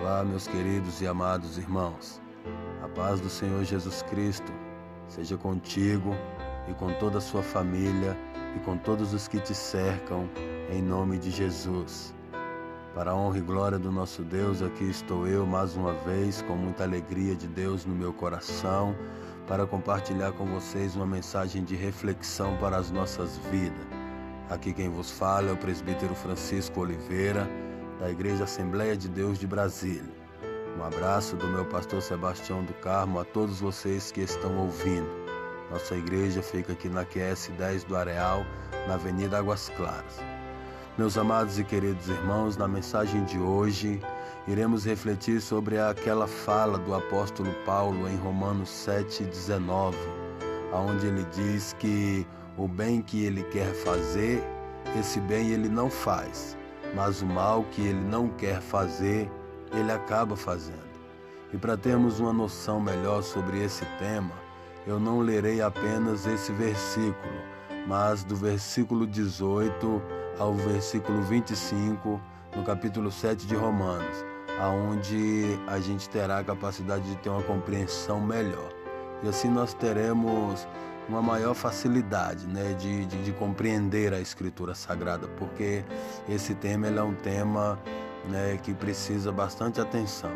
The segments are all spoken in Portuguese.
Olá, meus queridos e amados irmãos. A paz do Senhor Jesus Cristo seja contigo e com toda a sua família e com todos os que te cercam, em nome de Jesus. Para a honra e glória do nosso Deus, aqui estou eu mais uma vez, com muita alegria de Deus no meu coração, para compartilhar com vocês uma mensagem de reflexão para as nossas vidas. Aqui quem vos fala é o presbítero Francisco Oliveira da Igreja Assembleia de Deus de Brasília. Um abraço do meu pastor Sebastião do Carmo a todos vocês que estão ouvindo. Nossa igreja fica aqui na QS 10 do Areal, na Avenida Águas Claras. Meus amados e queridos irmãos, na mensagem de hoje, iremos refletir sobre aquela fala do apóstolo Paulo em Romanos 7,19, onde ele diz que o bem que ele quer fazer, esse bem ele não faz, mas o mal que ele não quer fazer, ele acaba fazendo. E para termos uma noção melhor sobre esse tema, eu não lerei apenas esse versículo, mas do versículo 18 ao versículo 25, no capítulo 7 de Romanos, aonde a gente terá a capacidade de ter uma compreensão melhor. E assim nós teremos uma maior facilidade né, de, de, de, compreender a Escritura Sagrada, porque esse tema é um tema né, que precisa bastante atenção.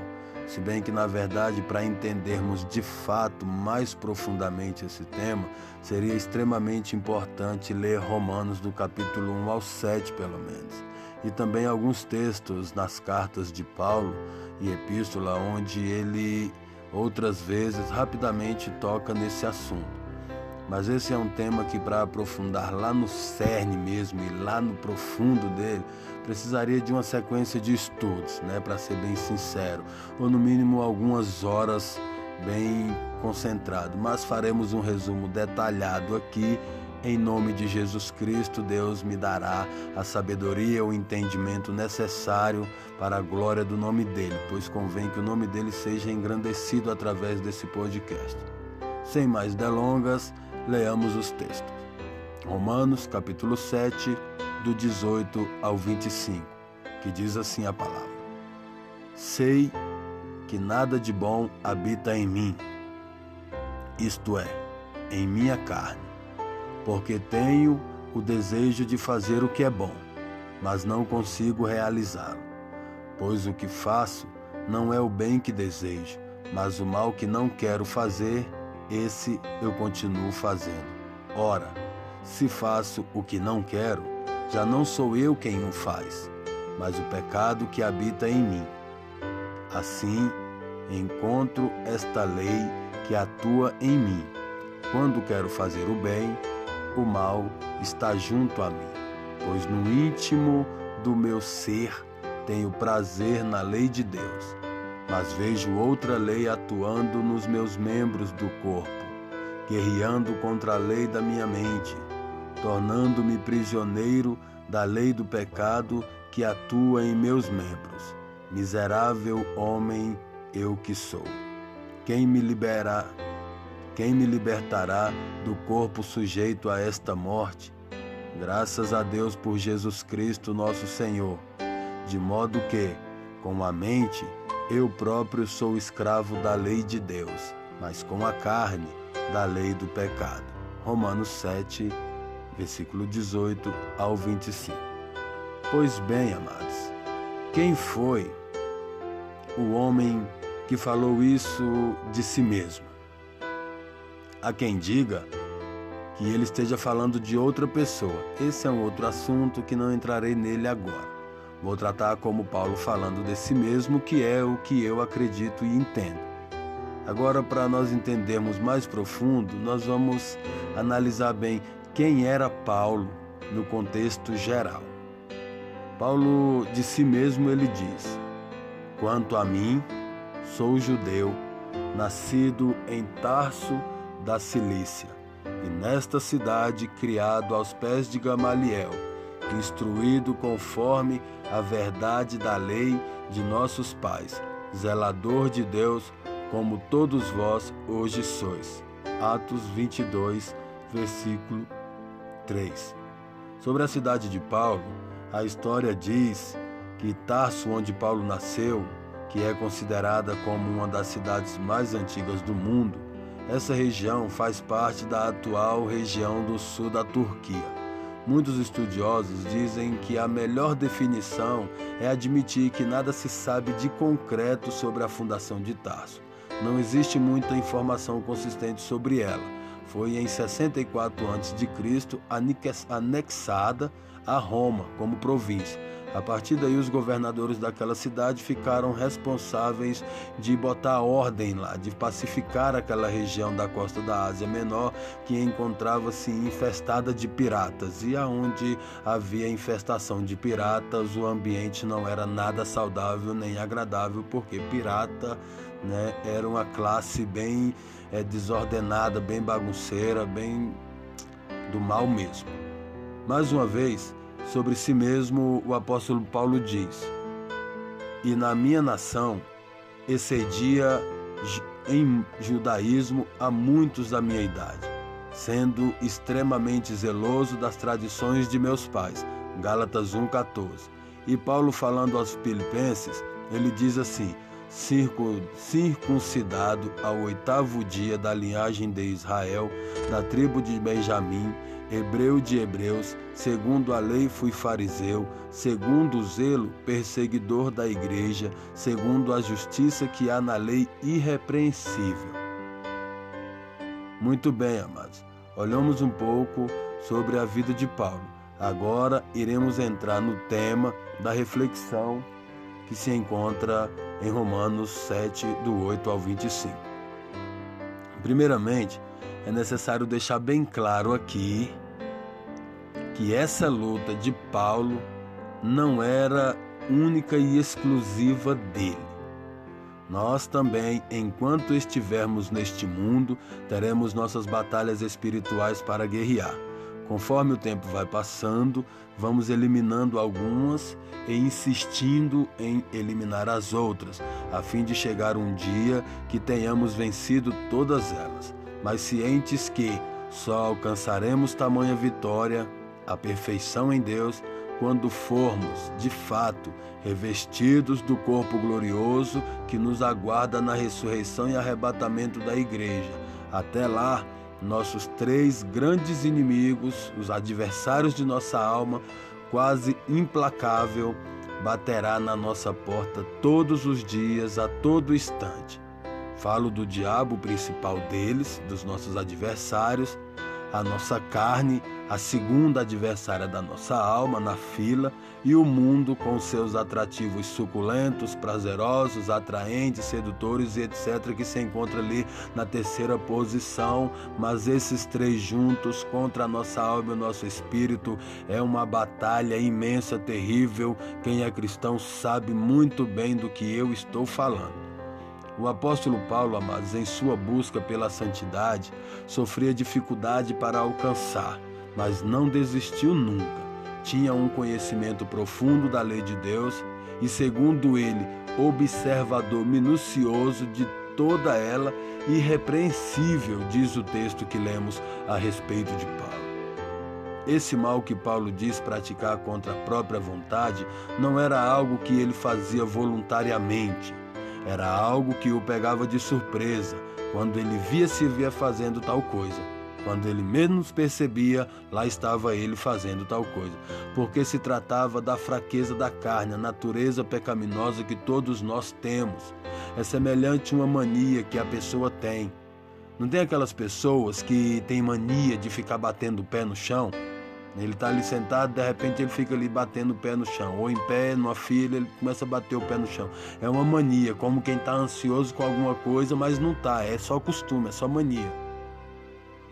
Se bem que, na verdade, para entendermos de fato mais profundamente esse tema, seria extremamente importante ler Romanos do capítulo 1 ao 7, pelo menos. E também alguns textos nas cartas de Paulo e Epístola, onde ele outras vezes rapidamente toca nesse assunto. Mas esse é um tema que, para aprofundar lá no cerne mesmo e lá no profundo dele, precisaria de uma sequência de estudos, né, para ser bem sincero, ou no mínimo algumas horas bem concentrado. Mas faremos um resumo detalhado aqui. Em nome de Jesus Cristo, Deus me dará a sabedoria, o entendimento necessário para a glória do nome dele, pois convém que o nome dele seja engrandecido através desse podcast. Sem mais delongas, leamos os textos. Romanos capítulo 7, do 18 ao 25, que diz assim a palavra: Sei que nada de bom habita em mim, isto é, em minha carne, porque tenho o desejo de fazer o que é bom, mas não consigo realizá-lo. Pois o que faço não é o bem que desejo, mas o mal que não quero fazer, esse eu continuo fazendo. Ora, se faço o que não quero, já não sou eu quem o faz, mas o pecado que habita em mim. Assim, encontro esta lei que atua em mim. Quando quero fazer o bem, o mal está junto a mim, pois no íntimo do meu ser tenho prazer na lei de Deus mas vejo outra lei atuando nos meus membros do corpo, guerreando contra a lei da minha mente, tornando-me prisioneiro da lei do pecado que atua em meus membros. Miserável homem eu que sou. Quem me liberar, quem me libertará do corpo sujeito a esta morte? Graças a Deus por Jesus Cristo, nosso Senhor, de modo que, com a mente, eu próprio sou escravo da lei de Deus, mas com a carne da lei do pecado. Romanos 7, versículo 18 ao 25. Pois bem, amados, quem foi o homem que falou isso de si mesmo? Há quem diga que ele esteja falando de outra pessoa. Esse é um outro assunto que não entrarei nele agora. Vou tratar como Paulo falando de si mesmo, que é o que eu acredito e entendo. Agora, para nós entendermos mais profundo, nós vamos analisar bem quem era Paulo no contexto geral. Paulo de si mesmo ele diz: Quanto a mim, sou judeu, nascido em Tarso da Cilícia, e nesta cidade criado aos pés de Gamaliel instruído conforme a verdade da lei de nossos pais, zelador de Deus, como todos vós hoje sois. Atos 22, versículo 3. Sobre a cidade de Paulo, a história diz que Tarso, onde Paulo nasceu, que é considerada como uma das cidades mais antigas do mundo, essa região faz parte da atual região do sul da Turquia. Muitos estudiosos dizem que a melhor definição é admitir que nada se sabe de concreto sobre a fundação de Tarso. Não existe muita informação consistente sobre ela. Foi em 64 a.C. anexada a Roma como província a partir daí, os governadores daquela cidade ficaram responsáveis de botar ordem lá, de pacificar aquela região da costa da Ásia Menor que encontrava-se infestada de piratas. E aonde havia infestação de piratas, o ambiente não era nada saudável nem agradável, porque pirata né, era uma classe bem é, desordenada, bem bagunceira, bem do mal mesmo. Mais uma vez, Sobre si mesmo, o apóstolo Paulo diz: E na minha nação excedia em judaísmo a muitos da minha idade, sendo extremamente zeloso das tradições de meus pais. Gálatas 1,14. E Paulo, falando aos Filipenses, ele diz assim: circuncidado ao oitavo dia da linhagem de Israel, da tribo de Benjamim, hebreu de hebreus, segundo a lei fui fariseu, segundo o zelo, perseguidor da igreja, segundo a justiça que há na lei irrepreensível. Muito bem, amados. Olhamos um pouco sobre a vida de Paulo. Agora iremos entrar no tema da reflexão que se encontra em Romanos 7, do 8 ao 25. Primeiramente, é necessário deixar bem claro aqui que essa luta de Paulo não era única e exclusiva dele. Nós também, enquanto estivermos neste mundo, teremos nossas batalhas espirituais para guerrear. Conforme o tempo vai passando, vamos eliminando algumas e insistindo em eliminar as outras, a fim de chegar um dia que tenhamos vencido todas elas mas cientes que só alcançaremos tamanha vitória, a perfeição em Deus, quando formos, de fato, revestidos do corpo glorioso que nos aguarda na ressurreição e arrebatamento da igreja. Até lá, nossos três grandes inimigos, os adversários de nossa alma, quase implacável, baterá na nossa porta todos os dias, a todo instante. Falo do diabo, principal deles, dos nossos adversários, a nossa carne, a segunda adversária da nossa alma na fila, e o mundo com seus atrativos suculentos, prazerosos, atraentes, sedutores e etc., que se encontra ali na terceira posição. Mas esses três juntos contra a nossa alma e o nosso espírito é uma batalha imensa, terrível. Quem é cristão sabe muito bem do que eu estou falando. O apóstolo Paulo, amados, em sua busca pela santidade, sofria dificuldade para alcançar, mas não desistiu nunca. Tinha um conhecimento profundo da lei de Deus e, segundo ele, observador minucioso de toda ela, irrepreensível, diz o texto que lemos a respeito de Paulo. Esse mal que Paulo diz praticar contra a própria vontade não era algo que ele fazia voluntariamente era algo que o pegava de surpresa quando ele via se via fazendo tal coisa. Quando ele menos percebia, lá estava ele fazendo tal coisa. Porque se tratava da fraqueza da carne, a natureza pecaminosa que todos nós temos. É semelhante a uma mania que a pessoa tem. Não tem aquelas pessoas que têm mania de ficar batendo o pé no chão? Ele está ali sentado, de repente ele fica ali batendo o pé no chão, ou em pé, numa fila, ele começa a bater o pé no chão. É uma mania, como quem está ansioso com alguma coisa, mas não está, é só costume, é só mania.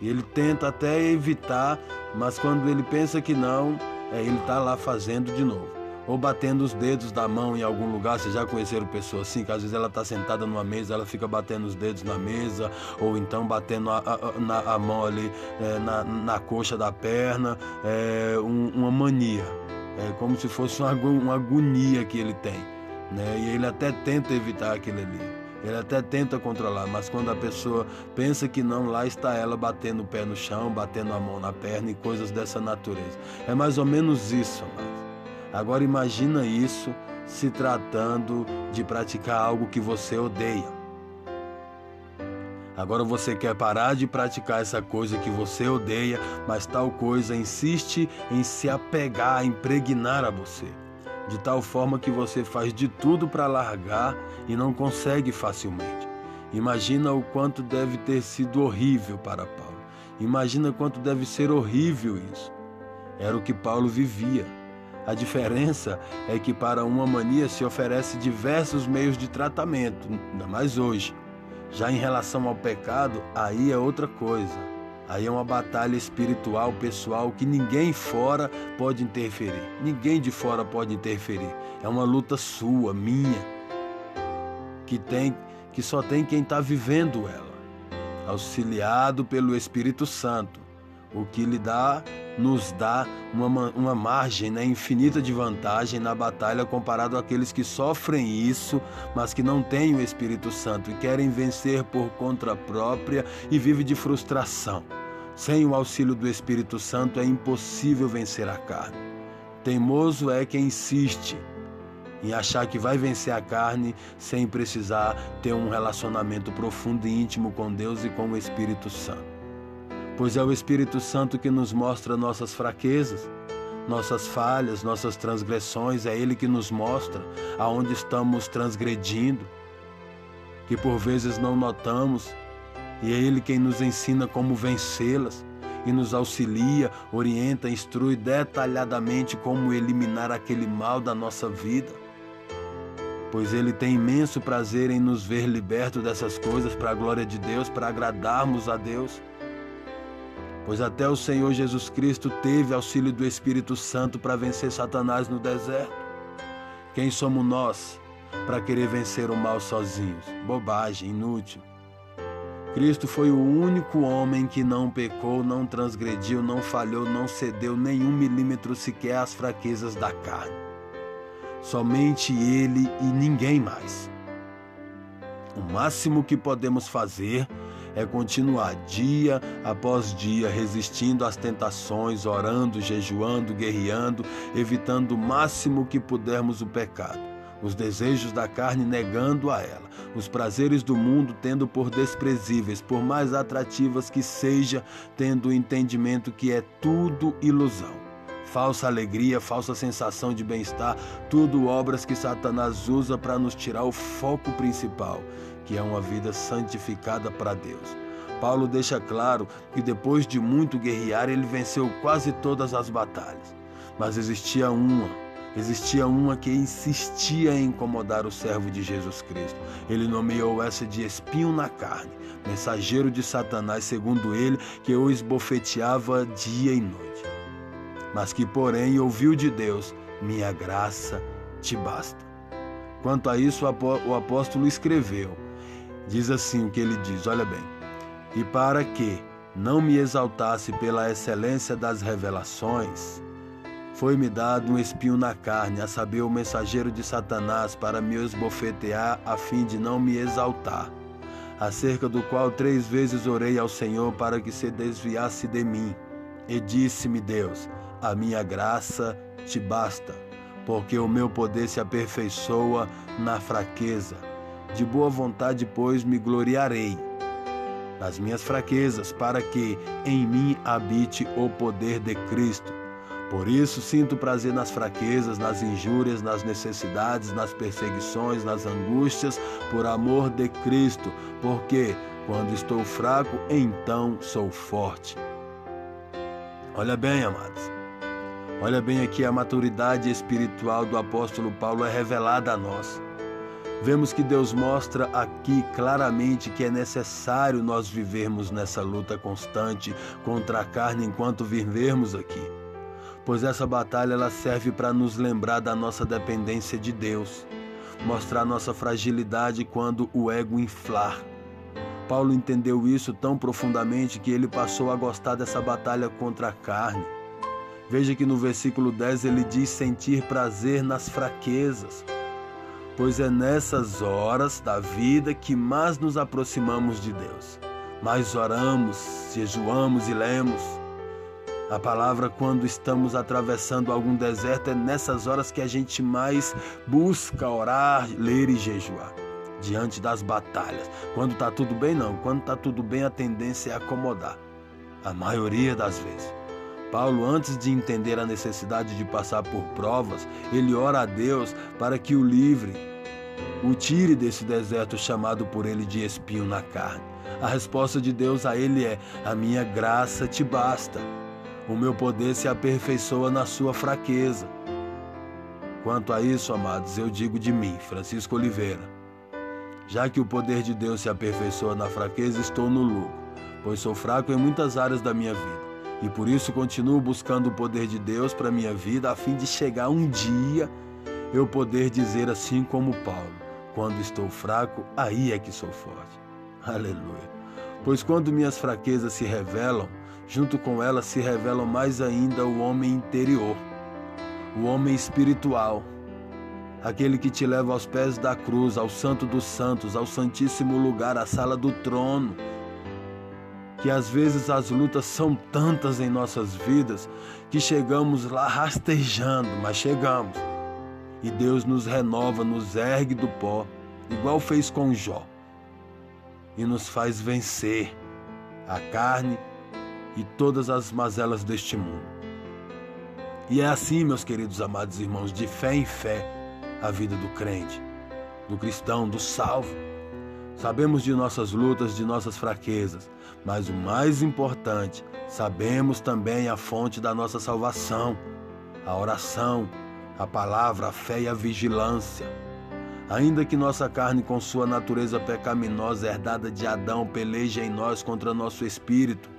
E ele tenta até evitar, mas quando ele pensa que não, é, ele está lá fazendo de novo ou batendo os dedos da mão em algum lugar. Vocês já conheceram pessoa assim, que às vezes ela está sentada numa mesa, ela fica batendo os dedos na mesa, ou então batendo a, a, na, a mão ali é, na, na coxa da perna, é um, uma mania. É como se fosse uma, uma agonia que ele tem. Né? E ele até tenta evitar aquele ali. Ele até tenta controlar, mas quando a pessoa pensa que não, lá está ela batendo o pé no chão, batendo a mão na perna e coisas dessa natureza. É mais ou menos isso, mas Agora imagina isso se tratando de praticar algo que você odeia. Agora você quer parar de praticar essa coisa que você odeia, mas tal coisa insiste em se apegar, impregnar a você, de tal forma que você faz de tudo para largar e não consegue facilmente. Imagina o quanto deve ter sido horrível para Paulo. Imagina quanto deve ser horrível isso. Era o que Paulo vivia. A diferença é que para uma mania se oferece diversos meios de tratamento, ainda mais hoje. Já em relação ao pecado, aí é outra coisa. Aí é uma batalha espiritual, pessoal, que ninguém fora pode interferir. Ninguém de fora pode interferir. É uma luta sua, minha, que tem que só tem quem está vivendo ela, auxiliado pelo Espírito Santo, o que lhe dá nos dá uma, uma margem né, infinita de vantagem na batalha comparado àqueles que sofrem isso, mas que não têm o Espírito Santo e querem vencer por conta própria e vivem de frustração. Sem o auxílio do Espírito Santo é impossível vencer a carne. Teimoso é quem insiste em achar que vai vencer a carne sem precisar ter um relacionamento profundo e íntimo com Deus e com o Espírito Santo pois é o Espírito Santo que nos mostra nossas fraquezas, nossas falhas, nossas transgressões, é Ele que nos mostra aonde estamos transgredindo, que por vezes não notamos, e é Ele quem nos ensina como vencê-las e nos auxilia, orienta, instrui detalhadamente como eliminar aquele mal da nossa vida. Pois Ele tem imenso prazer em nos ver libertos dessas coisas para a glória de Deus, para agradarmos a Deus pois até o Senhor Jesus Cristo teve auxílio do Espírito Santo para vencer Satanás no deserto. Quem somos nós para querer vencer o mal sozinhos? Bobagem, inútil. Cristo foi o único homem que não pecou, não transgrediu, não falhou, não cedeu nenhum milímetro sequer às fraquezas da carne. Somente Ele e ninguém mais. O máximo que podemos fazer é continuar dia após dia resistindo às tentações, orando, jejuando, guerreando, evitando o máximo que pudermos o pecado, os desejos da carne negando a ela, os prazeres do mundo tendo por desprezíveis, por mais atrativas que seja, tendo o entendimento que é tudo ilusão falsa alegria, falsa sensação de bem-estar, tudo obras que Satanás usa para nos tirar o foco principal, que é uma vida santificada para Deus. Paulo deixa claro que depois de muito guerrear, ele venceu quase todas as batalhas. Mas existia uma, existia uma que insistia em incomodar o servo de Jesus Cristo. Ele nomeou essa de espinho na carne, mensageiro de Satanás, segundo ele, que o esbofeteava dia e noite. Mas que, porém, ouviu de Deus: minha graça te basta. Quanto a isso, o apóstolo escreveu: Diz assim o que ele diz, olha bem. E para que não me exaltasse pela excelência das revelações, foi-me dado um espinho na carne, a saber, o mensageiro de Satanás, para me esbofetear, a fim de não me exaltar, acerca do qual três vezes orei ao Senhor para que se desviasse de mim. E disse-me Deus: A minha graça te basta, porque o meu poder se aperfeiçoa na fraqueza. De boa vontade, pois, me gloriarei nas minhas fraquezas, para que em mim habite o poder de Cristo. Por isso sinto prazer nas fraquezas, nas injúrias, nas necessidades, nas perseguições, nas angústias, por amor de Cristo, porque quando estou fraco, então sou forte. Olha bem, amados. Olha bem aqui a maturidade espiritual do apóstolo Paulo é revelada a nós vemos que Deus mostra aqui claramente que é necessário nós vivermos nessa luta constante contra a carne enquanto vivermos aqui. Pois essa batalha ela serve para nos lembrar da nossa dependência de Deus, mostrar nossa fragilidade quando o ego inflar. Paulo entendeu isso tão profundamente que ele passou a gostar dessa batalha contra a carne. Veja que no versículo 10 ele diz sentir prazer nas fraquezas pois é nessas horas da vida que mais nos aproximamos de Deus. Mais oramos, jejuamos e lemos. A palavra, quando estamos atravessando algum deserto, é nessas horas que a gente mais busca orar, ler e jejuar. Diante das batalhas. Quando está tudo bem, não. Quando está tudo bem, a tendência é acomodar. A maioria das vezes. Paulo, antes de entender a necessidade de passar por provas, ele ora a Deus para que o livre, o tire desse deserto chamado por ele de espinho na carne. A resposta de Deus a ele é: A minha graça te basta. O meu poder se aperfeiçoa na sua fraqueza. Quanto a isso, amados, eu digo de mim, Francisco Oliveira. Já que o poder de Deus se aperfeiçoa na fraqueza, estou no lucro, pois sou fraco em muitas áreas da minha vida. E por isso continuo buscando o poder de Deus para minha vida, a fim de chegar um dia eu poder dizer assim como Paulo: quando estou fraco, aí é que sou forte. Aleluia. Pois quando minhas fraquezas se revelam, junto com elas se revelam mais ainda o homem interior, o homem espiritual, aquele que te leva aos pés da cruz, ao Santo dos Santos, ao Santíssimo Lugar, à sala do trono que às vezes as lutas são tantas em nossas vidas que chegamos lá rastejando, mas chegamos. E Deus nos renova, nos ergue do pó, igual fez com Jó, e nos faz vencer a carne e todas as mazelas deste mundo. E é assim, meus queridos amados irmãos, de fé em fé, a vida do crente, do cristão, do salvo. Sabemos de nossas lutas, de nossas fraquezas, mas o mais importante, sabemos também a fonte da nossa salvação, a oração, a palavra, a fé e a vigilância. Ainda que nossa carne, com sua natureza pecaminosa herdada de Adão, peleje em nós contra nosso espírito,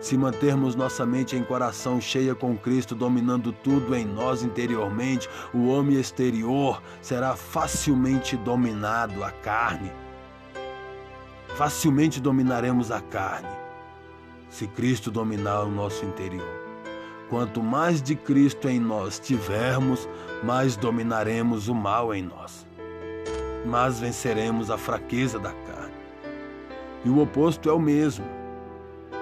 se mantermos nossa mente em coração cheia com Cristo, dominando tudo em nós interiormente, o homem exterior será facilmente dominado, a carne facilmente dominaremos a carne, se Cristo dominar o nosso interior. Quanto mais de Cristo em nós tivermos, mais dominaremos o mal em nós. Mas venceremos a fraqueza da carne. E o oposto é o mesmo.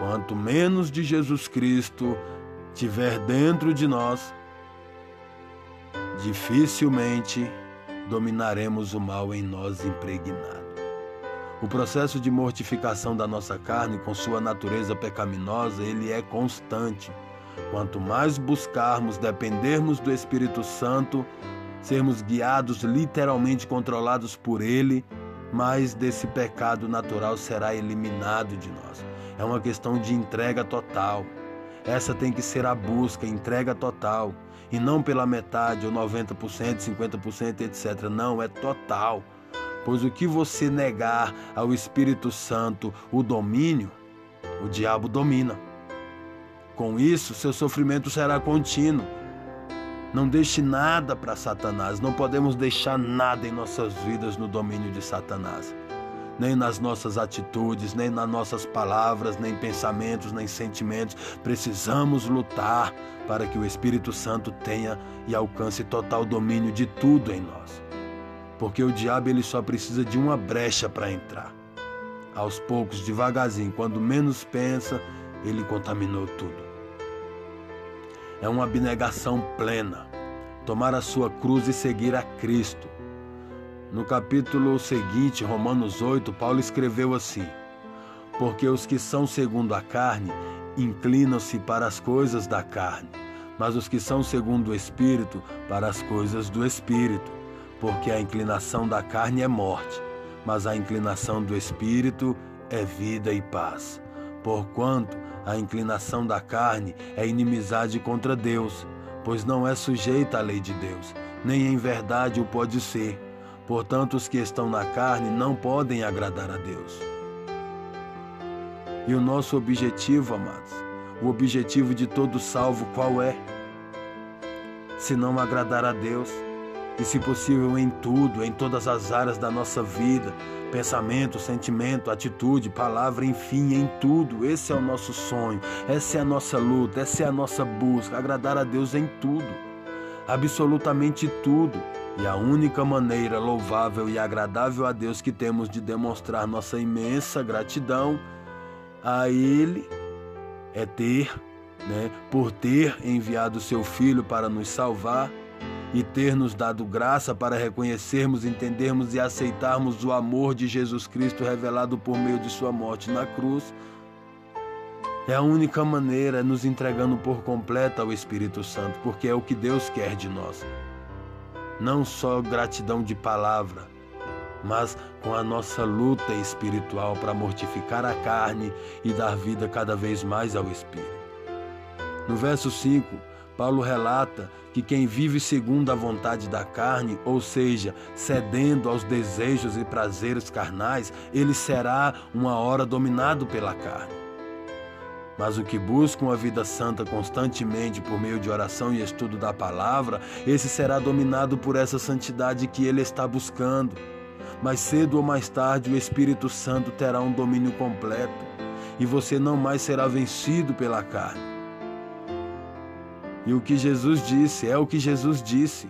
Quanto menos de Jesus Cristo tiver dentro de nós, dificilmente dominaremos o mal em nós impregnado. O processo de mortificação da nossa carne com sua natureza pecaminosa, ele é constante. Quanto mais buscarmos dependermos do Espírito Santo, sermos guiados, literalmente controlados por ele, mais desse pecado natural será eliminado de nós. É uma questão de entrega total. Essa tem que ser a busca, entrega total. E não pela metade, ou 90%, 50%, etc. Não, é total pois o que você negar ao Espírito Santo o domínio, o diabo domina. Com isso, seu sofrimento será contínuo. Não deixe nada para Satanás, não podemos deixar nada em nossas vidas no domínio de Satanás. Nem nas nossas atitudes, nem nas nossas palavras, nem pensamentos, nem sentimentos. Precisamos lutar para que o Espírito Santo tenha e alcance total domínio de tudo em nós porque o diabo ele só precisa de uma brecha para entrar. Aos poucos, devagarzinho, quando menos pensa, ele contaminou tudo. É uma abnegação plena, tomar a sua cruz e seguir a Cristo. No capítulo seguinte, Romanos 8, Paulo escreveu assim: Porque os que são segundo a carne inclinam-se para as coisas da carne, mas os que são segundo o Espírito, para as coisas do Espírito porque a inclinação da carne é morte, mas a inclinação do espírito é vida e paz. Porquanto a inclinação da carne é inimizade contra Deus, pois não é sujeita à lei de Deus, nem em verdade o pode ser. Portanto, os que estão na carne não podem agradar a Deus. E o nosso objetivo, amados, o objetivo de todo salvo qual é? Se não agradar a Deus, e, se possível, em tudo, em todas as áreas da nossa vida, pensamento, sentimento, atitude, palavra, enfim, em tudo. Esse é o nosso sonho, essa é a nossa luta, essa é a nossa busca, agradar a Deus em tudo, absolutamente tudo. E a única maneira louvável e agradável a Deus que temos de demonstrar nossa imensa gratidão a Ele é ter né, por ter enviado seu Filho para nos salvar e ter nos dado graça para reconhecermos, entendermos e aceitarmos o amor de Jesus Cristo revelado por meio de Sua morte na cruz. É a única maneira, nos entregando por completo ao Espírito Santo, porque é o que Deus quer de nós. Não só gratidão de palavra, mas com a nossa luta espiritual para mortificar a carne e dar vida cada vez mais ao Espírito. No verso 5, Paulo relata que quem vive segundo a vontade da carne, ou seja, cedendo aos desejos e prazeres carnais, ele será uma hora dominado pela carne. Mas o que busca uma vida santa constantemente por meio de oração e estudo da palavra, esse será dominado por essa santidade que ele está buscando. Mas cedo ou mais tarde o Espírito Santo terá um domínio completo e você não mais será vencido pela carne. E o que Jesus disse é o que Jesus disse: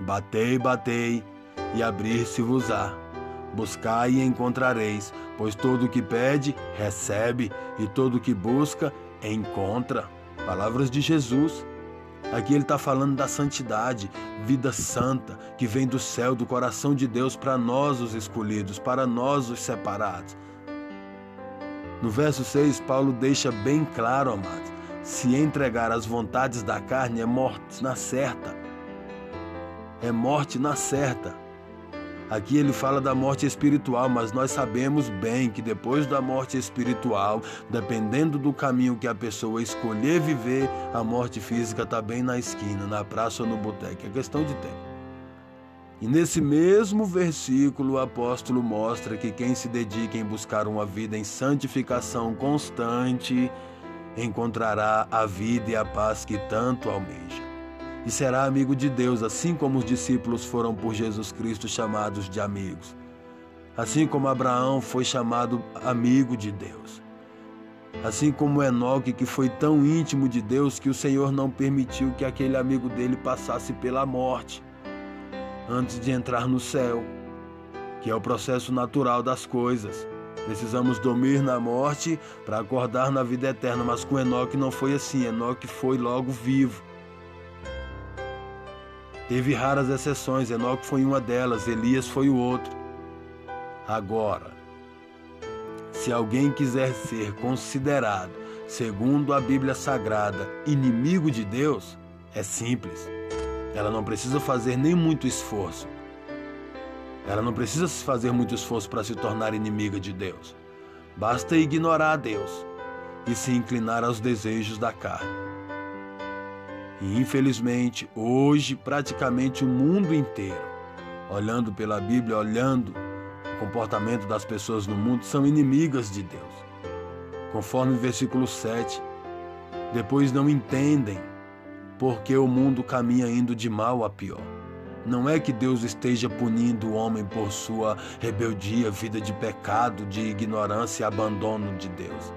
Batei, batei, e abrir-se-vos-á. Buscai e encontrareis, pois todo o que pede, recebe, e todo o que busca, encontra. Palavras de Jesus. Aqui ele está falando da santidade, vida santa, que vem do céu, do coração de Deus para nós, os escolhidos, para nós, os separados. No verso 6, Paulo deixa bem claro, amados, se entregar às vontades da carne é morte na certa. É morte na certa. Aqui ele fala da morte espiritual, mas nós sabemos bem que depois da morte espiritual, dependendo do caminho que a pessoa escolher viver, a morte física está bem na esquina, na praça ou no boteco. É questão de tempo. E nesse mesmo versículo, o apóstolo mostra que quem se dedica em buscar uma vida em santificação constante encontrará a vida e a paz que tanto almeja. E será amigo de Deus, assim como os discípulos foram por Jesus Cristo chamados de amigos. Assim como Abraão foi chamado amigo de Deus. Assim como Enoque, que foi tão íntimo de Deus que o Senhor não permitiu que aquele amigo dele passasse pela morte antes de entrar no céu, que é o processo natural das coisas. Precisamos dormir na morte para acordar na vida eterna, mas com Enoque não foi assim. Enoque foi logo vivo. Teve raras exceções, Enoque foi uma delas, Elias foi o outro. Agora, se alguém quiser ser considerado, segundo a Bíblia Sagrada, inimigo de Deus, é simples. Ela não precisa fazer nem muito esforço. Ela não precisa se fazer muito esforço para se tornar inimiga de Deus. Basta ignorar a Deus e se inclinar aos desejos da carne. E infelizmente, hoje, praticamente o mundo inteiro, olhando pela Bíblia, olhando o comportamento das pessoas no mundo, são inimigas de Deus. Conforme o versículo 7, depois não entendem porque o mundo caminha indo de mal a pior. Não é que Deus esteja punindo o homem por sua rebeldia, vida de pecado, de ignorância e abandono de Deus.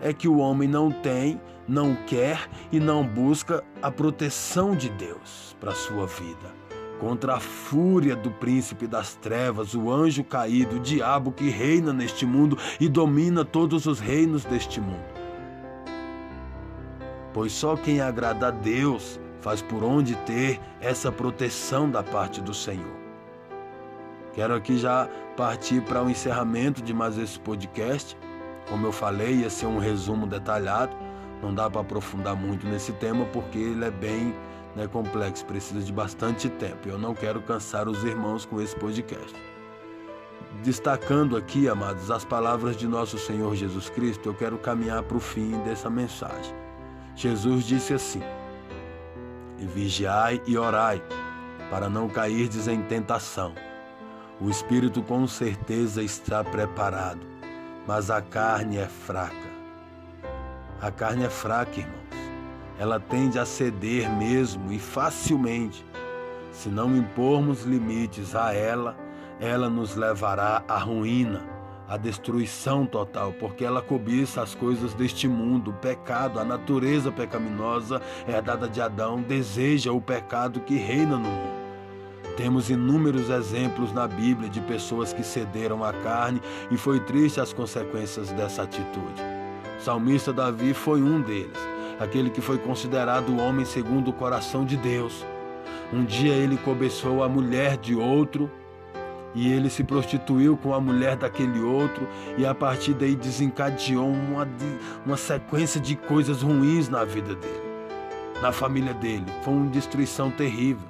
É que o homem não tem, não quer e não busca a proteção de Deus para sua vida. Contra a fúria do príncipe das trevas, o anjo caído, o diabo que reina neste mundo e domina todos os reinos deste mundo. Pois só quem agrada a Deus faz por onde ter essa proteção da parte do Senhor. Quero aqui já partir para o encerramento de mais esse podcast. Como eu falei, ia ser um resumo detalhado. Não dá para aprofundar muito nesse tema porque ele é bem né, complexo, precisa de bastante tempo. Eu não quero cansar os irmãos com esse podcast. Destacando aqui, amados, as palavras de nosso Senhor Jesus Cristo, eu quero caminhar para o fim dessa mensagem. Jesus disse assim: e vigiai e orai, para não cairdes em tentação. O espírito com certeza está preparado, mas a carne é fraca. A carne é fraca, irmãos. Ela tende a ceder mesmo e facilmente. Se não impormos limites a ela, ela nos levará à ruína a destruição total, porque ela cobiça as coisas deste mundo, o pecado, a natureza pecaminosa herdada de Adão, deseja o pecado que reina no mundo. Temos inúmeros exemplos na Bíblia de pessoas que cederam à carne e foi triste as consequências dessa atitude. O salmista Davi foi um deles, aquele que foi considerado o homem segundo o coração de Deus. Um dia ele cobiçou a mulher de outro e ele se prostituiu com a mulher daquele outro e a partir daí desencadeou uma, uma sequência de coisas ruins na vida dele, na família dele. Foi uma destruição terrível.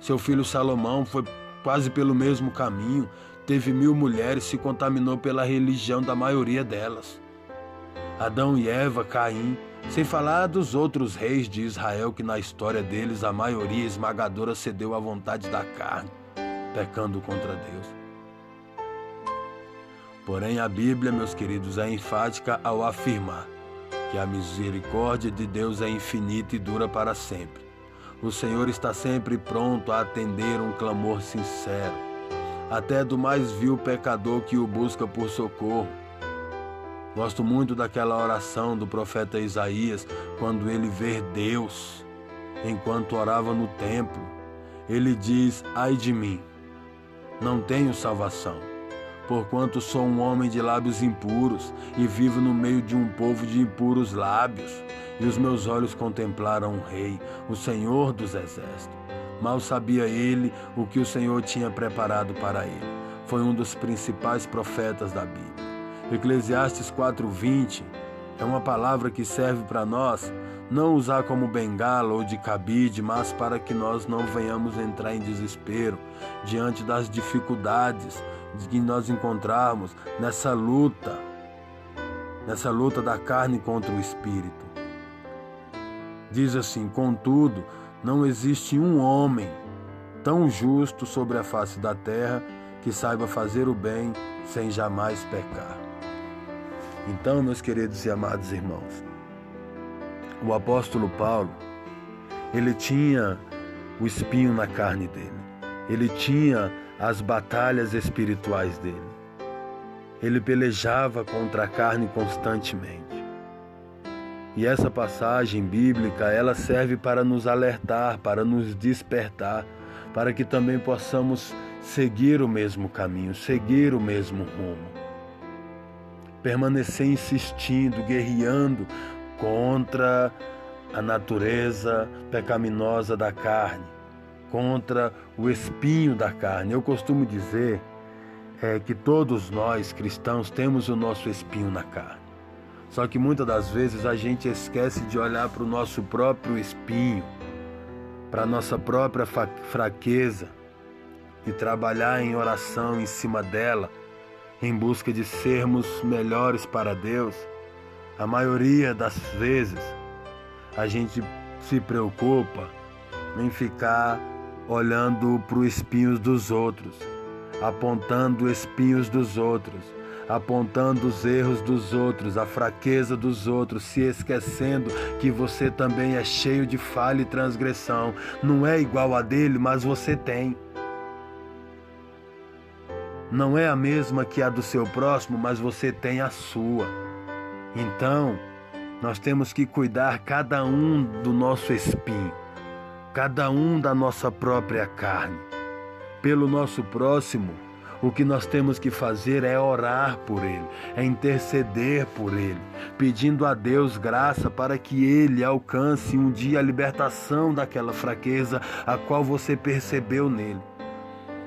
Seu filho Salomão foi quase pelo mesmo caminho, teve mil mulheres, se contaminou pela religião da maioria delas. Adão e Eva, Caim, sem falar dos outros reis de Israel que na história deles a maioria esmagadora cedeu à vontade da carne pecando contra Deus. Porém, a Bíblia, meus queridos, é enfática ao afirmar que a misericórdia de Deus é infinita e dura para sempre. O Senhor está sempre pronto a atender um clamor sincero, até do mais vil pecador que o busca por socorro. Gosto muito daquela oração do profeta Isaías, quando ele vê Deus enquanto orava no templo. Ele diz: Ai de mim, não tenho salvação, porquanto sou um homem de lábios impuros e vivo no meio de um povo de impuros lábios. E os meus olhos contemplaram o Rei, o Senhor dos Exércitos. Mal sabia ele o que o Senhor tinha preparado para ele. Foi um dos principais profetas da Bíblia. Eclesiastes 4:20 é uma palavra que serve para nós não usar como bengala ou de cabide, mas para que nós não venhamos entrar em desespero diante das dificuldades que nós encontrarmos nessa luta, nessa luta da carne contra o espírito. Diz assim: contudo, não existe um homem tão justo sobre a face da terra que saiba fazer o bem sem jamais pecar. Então, meus queridos e amados irmãos, o apóstolo Paulo, ele tinha o espinho na carne dele. Ele tinha as batalhas espirituais dele. Ele pelejava contra a carne constantemente. E essa passagem bíblica, ela serve para nos alertar, para nos despertar, para que também possamos seguir o mesmo caminho, seguir o mesmo rumo. Permanecer insistindo, guerreando contra a natureza pecaminosa da carne, contra o espinho da carne. Eu costumo dizer é, que todos nós cristãos temos o nosso espinho na carne. Só que muitas das vezes a gente esquece de olhar para o nosso próprio espinho, para a nossa própria fraqueza e trabalhar em oração em cima dela, em busca de sermos melhores para Deus a maioria das vezes a gente se preocupa em ficar olhando para os espinhos dos outros, apontando espinhos dos outros, apontando os erros dos outros, a fraqueza dos outros, se esquecendo que você também é cheio de falha e transgressão. Não é igual a dele, mas você tem. Não é a mesma que a do seu próximo, mas você tem a sua. Então, nós temos que cuidar cada um do nosso espinho, cada um da nossa própria carne. Pelo nosso próximo, o que nós temos que fazer é orar por ele, é interceder por ele, pedindo a Deus graça para que ele alcance um dia a libertação daquela fraqueza a qual você percebeu nele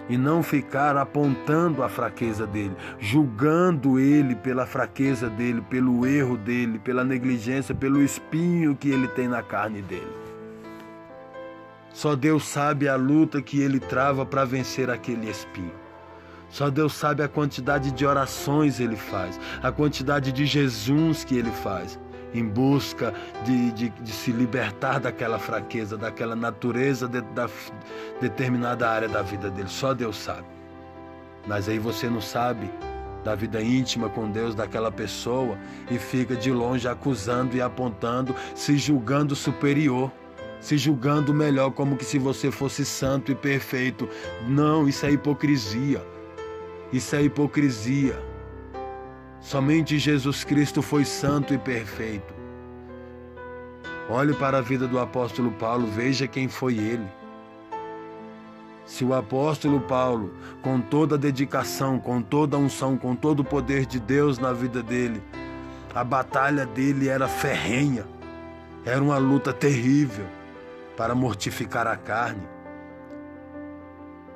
e não ficar apontando a fraqueza dele, julgando ele pela fraqueza dele, pelo erro dele, pela negligência, pelo espinho que ele tem na carne dele. Só Deus sabe a luta que ele trava para vencer aquele espinho. Só Deus sabe a quantidade de orações ele faz, a quantidade de Jesus que ele faz em busca de, de, de, se libertar daquela fraqueza, daquela natureza de, da determinada área da vida dele. Só Deus sabe. Mas aí você não sabe da vida íntima com Deus daquela pessoa e fica de longe acusando e apontando, se julgando superior, se julgando melhor, como que se você fosse santo e perfeito. Não, isso é hipocrisia. Isso é hipocrisia. Somente Jesus Cristo foi santo e perfeito. Olhe para a vida do apóstolo Paulo, veja quem foi ele. Se o apóstolo Paulo, com toda a dedicação, com toda a unção, com todo o poder de Deus na vida dele, A batalha dele era ferrenha, era uma luta terrível para mortificar a carne,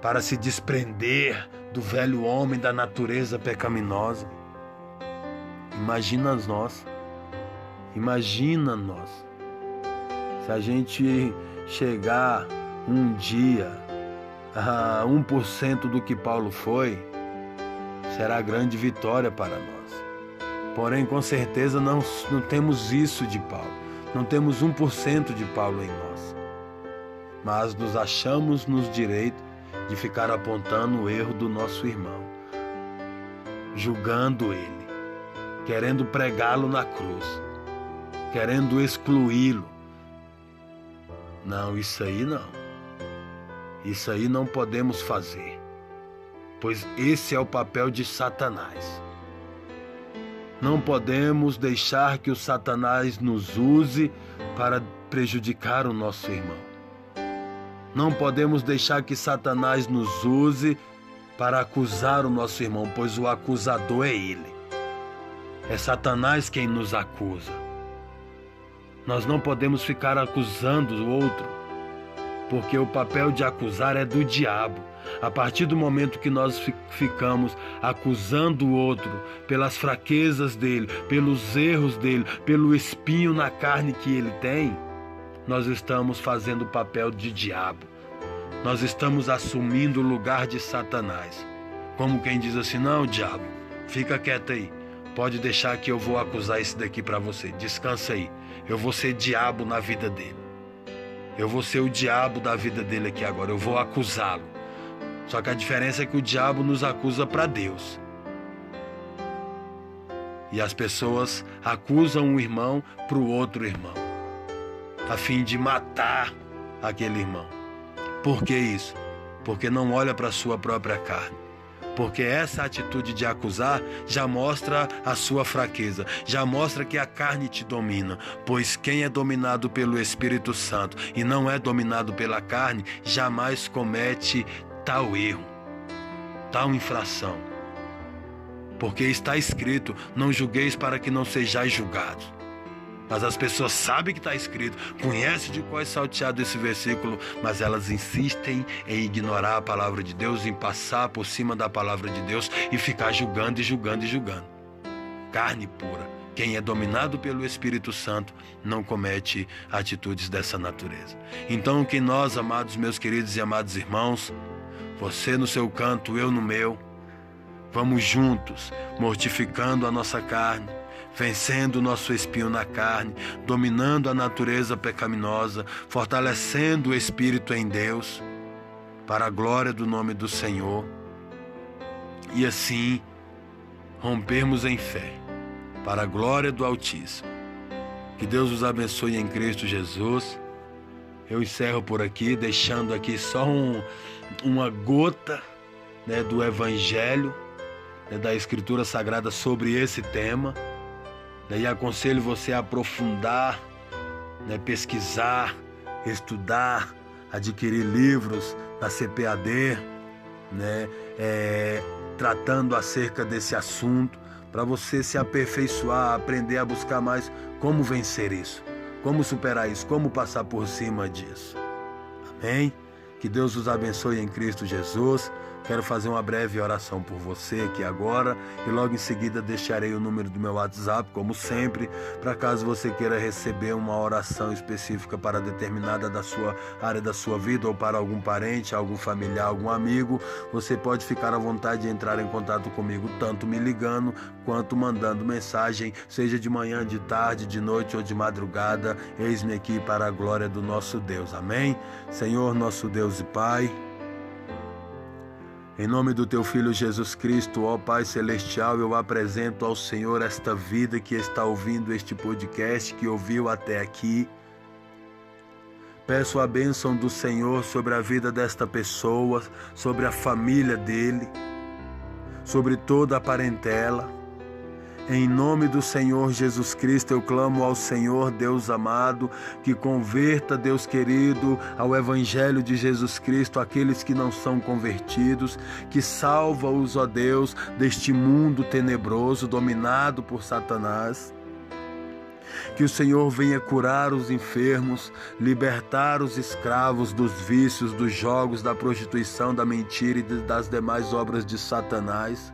para se desprender do velho homem da natureza pecaminosa. Imagina nós, imagina nós, se a gente chegar um dia a 1% do que Paulo foi, será grande vitória para nós. Porém, com certeza não, não temos isso de Paulo, não temos 1% de Paulo em nós. Mas nos achamos nos direitos de ficar apontando o erro do nosso irmão, julgando ele, querendo pregá-lo na cruz, querendo excluí-lo. Não, isso aí não. Isso aí não podemos fazer, pois esse é o papel de Satanás. Não podemos deixar que o Satanás nos use para prejudicar o nosso irmão. Não podemos deixar que Satanás nos use para acusar o nosso irmão, pois o acusador é ele. É Satanás quem nos acusa. Nós não podemos ficar acusando o outro, porque o papel de acusar é do diabo. A partir do momento que nós ficamos acusando o outro pelas fraquezas dele, pelos erros dele, pelo espinho na carne que ele tem, nós estamos fazendo o papel de diabo. Nós estamos assumindo o lugar de Satanás. Como quem diz assim: não, diabo, fica quieto aí. Pode deixar que eu vou acusar esse daqui para você. Descansa aí. Eu vou ser diabo na vida dele. Eu vou ser o diabo da vida dele aqui agora. Eu vou acusá-lo. Só que a diferença é que o diabo nos acusa para Deus. E as pessoas acusam um irmão para o outro irmão a fim de matar aquele irmão. Por que isso? Porque não olha para a sua própria carne. Porque essa atitude de acusar já mostra a sua fraqueza, já mostra que a carne te domina. Pois quem é dominado pelo Espírito Santo e não é dominado pela carne, jamais comete tal erro, tal infração. Porque está escrito: não julgueis para que não sejais julgados. Mas as pessoas sabem que está escrito, conhecem de qual é salteado esse versículo, mas elas insistem em ignorar a palavra de Deus, em passar por cima da palavra de Deus e ficar julgando e julgando e julgando. Carne pura. Quem é dominado pelo Espírito Santo não comete atitudes dessa natureza. Então, que nós, amados meus queridos e amados irmãos, você no seu canto, eu no meu, vamos juntos, mortificando a nossa carne, vencendo nosso espinho na carne, dominando a natureza pecaminosa, fortalecendo o espírito em Deus, para a glória do nome do Senhor. E assim rompermos em fé, para a glória do Altíssimo. Que Deus os abençoe em Cristo Jesus. Eu encerro por aqui, deixando aqui só um, uma gota né, do Evangelho, né, da Escritura Sagrada sobre esse tema. Daí aconselho você a aprofundar, né, pesquisar, estudar, adquirir livros da CPAD, né, é, tratando acerca desse assunto, para você se aperfeiçoar, aprender a buscar mais como vencer isso, como superar isso, como passar por cima disso. Amém? Que Deus os abençoe em Cristo Jesus. Quero fazer uma breve oração por você aqui agora e logo em seguida deixarei o número do meu WhatsApp, como sempre, para caso você queira receber uma oração específica para determinada da sua área da sua vida ou para algum parente, algum familiar, algum amigo, você pode ficar à vontade de entrar em contato comigo, tanto me ligando quanto mandando mensagem, seja de manhã, de tarde, de noite ou de madrugada. Eis-me aqui para a glória do nosso Deus. Amém? Senhor, nosso Deus e Pai, em nome do teu Filho Jesus Cristo, ó Pai Celestial, eu apresento ao Senhor esta vida que está ouvindo este podcast, que ouviu até aqui. Peço a bênção do Senhor sobre a vida desta pessoa, sobre a família dele, sobre toda a parentela. Em nome do Senhor Jesus Cristo, eu clamo ao Senhor, Deus amado, que converta, Deus querido, ao Evangelho de Jesus Cristo aqueles que não são convertidos, que salva-os, ó Deus, deste mundo tenebroso dominado por Satanás. Que o Senhor venha curar os enfermos, libertar os escravos dos vícios, dos jogos, da prostituição, da mentira e das demais obras de Satanás.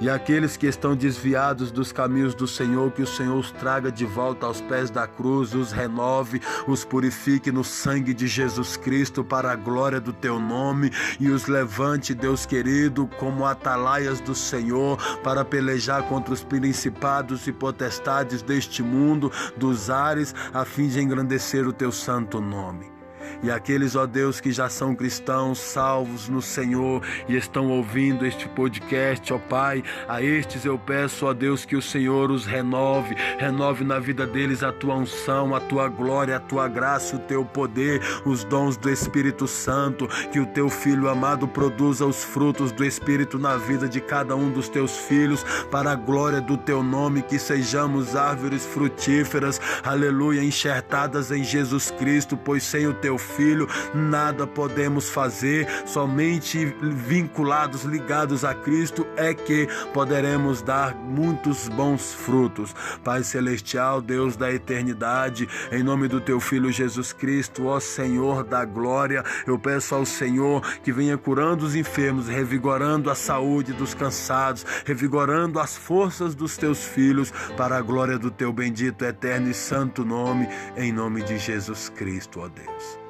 E aqueles que estão desviados dos caminhos do Senhor, que o Senhor os traga de volta aos pés da cruz, os renove, os purifique no sangue de Jesus Cristo para a glória do teu nome e os levante, Deus querido, como atalaias do Senhor para pelejar contra os principados e potestades deste mundo, dos ares, a fim de engrandecer o teu santo nome. E aqueles, ó Deus, que já são cristãos, salvos no Senhor e estão ouvindo este podcast, ó Pai, a estes eu peço, ó Deus, que o Senhor os renove, renove na vida deles a tua unção, a tua glória, a tua graça, o teu poder, os dons do Espírito Santo, que o teu filho amado produza os frutos do Espírito na vida de cada um dos teus filhos, para a glória do teu nome, que sejamos árvores frutíferas, aleluia, enxertadas em Jesus Cristo, pois sem o teu Filho, nada podemos fazer, somente vinculados, ligados a Cristo é que poderemos dar muitos bons frutos. Pai Celestial, Deus da eternidade, em nome do Teu Filho Jesus Cristo, ó Senhor da glória, eu peço ao Senhor que venha curando os enfermos, revigorando a saúde dos cansados, revigorando as forças dos Teus filhos, para a glória do Teu bendito, eterno e santo nome, em nome de Jesus Cristo, ó Deus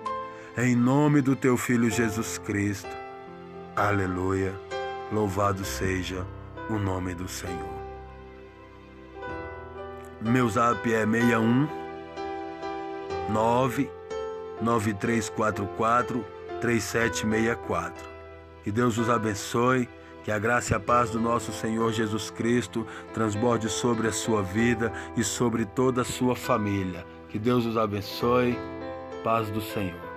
em nome do teu Filho Jesus Cristo. Aleluia. Louvado seja o nome do Senhor. Meu zap é 61 99344 3764. Que Deus os abençoe. Que a graça e a paz do nosso Senhor Jesus Cristo transborde sobre a sua vida e sobre toda a sua família. Que Deus os abençoe. Paz do Senhor.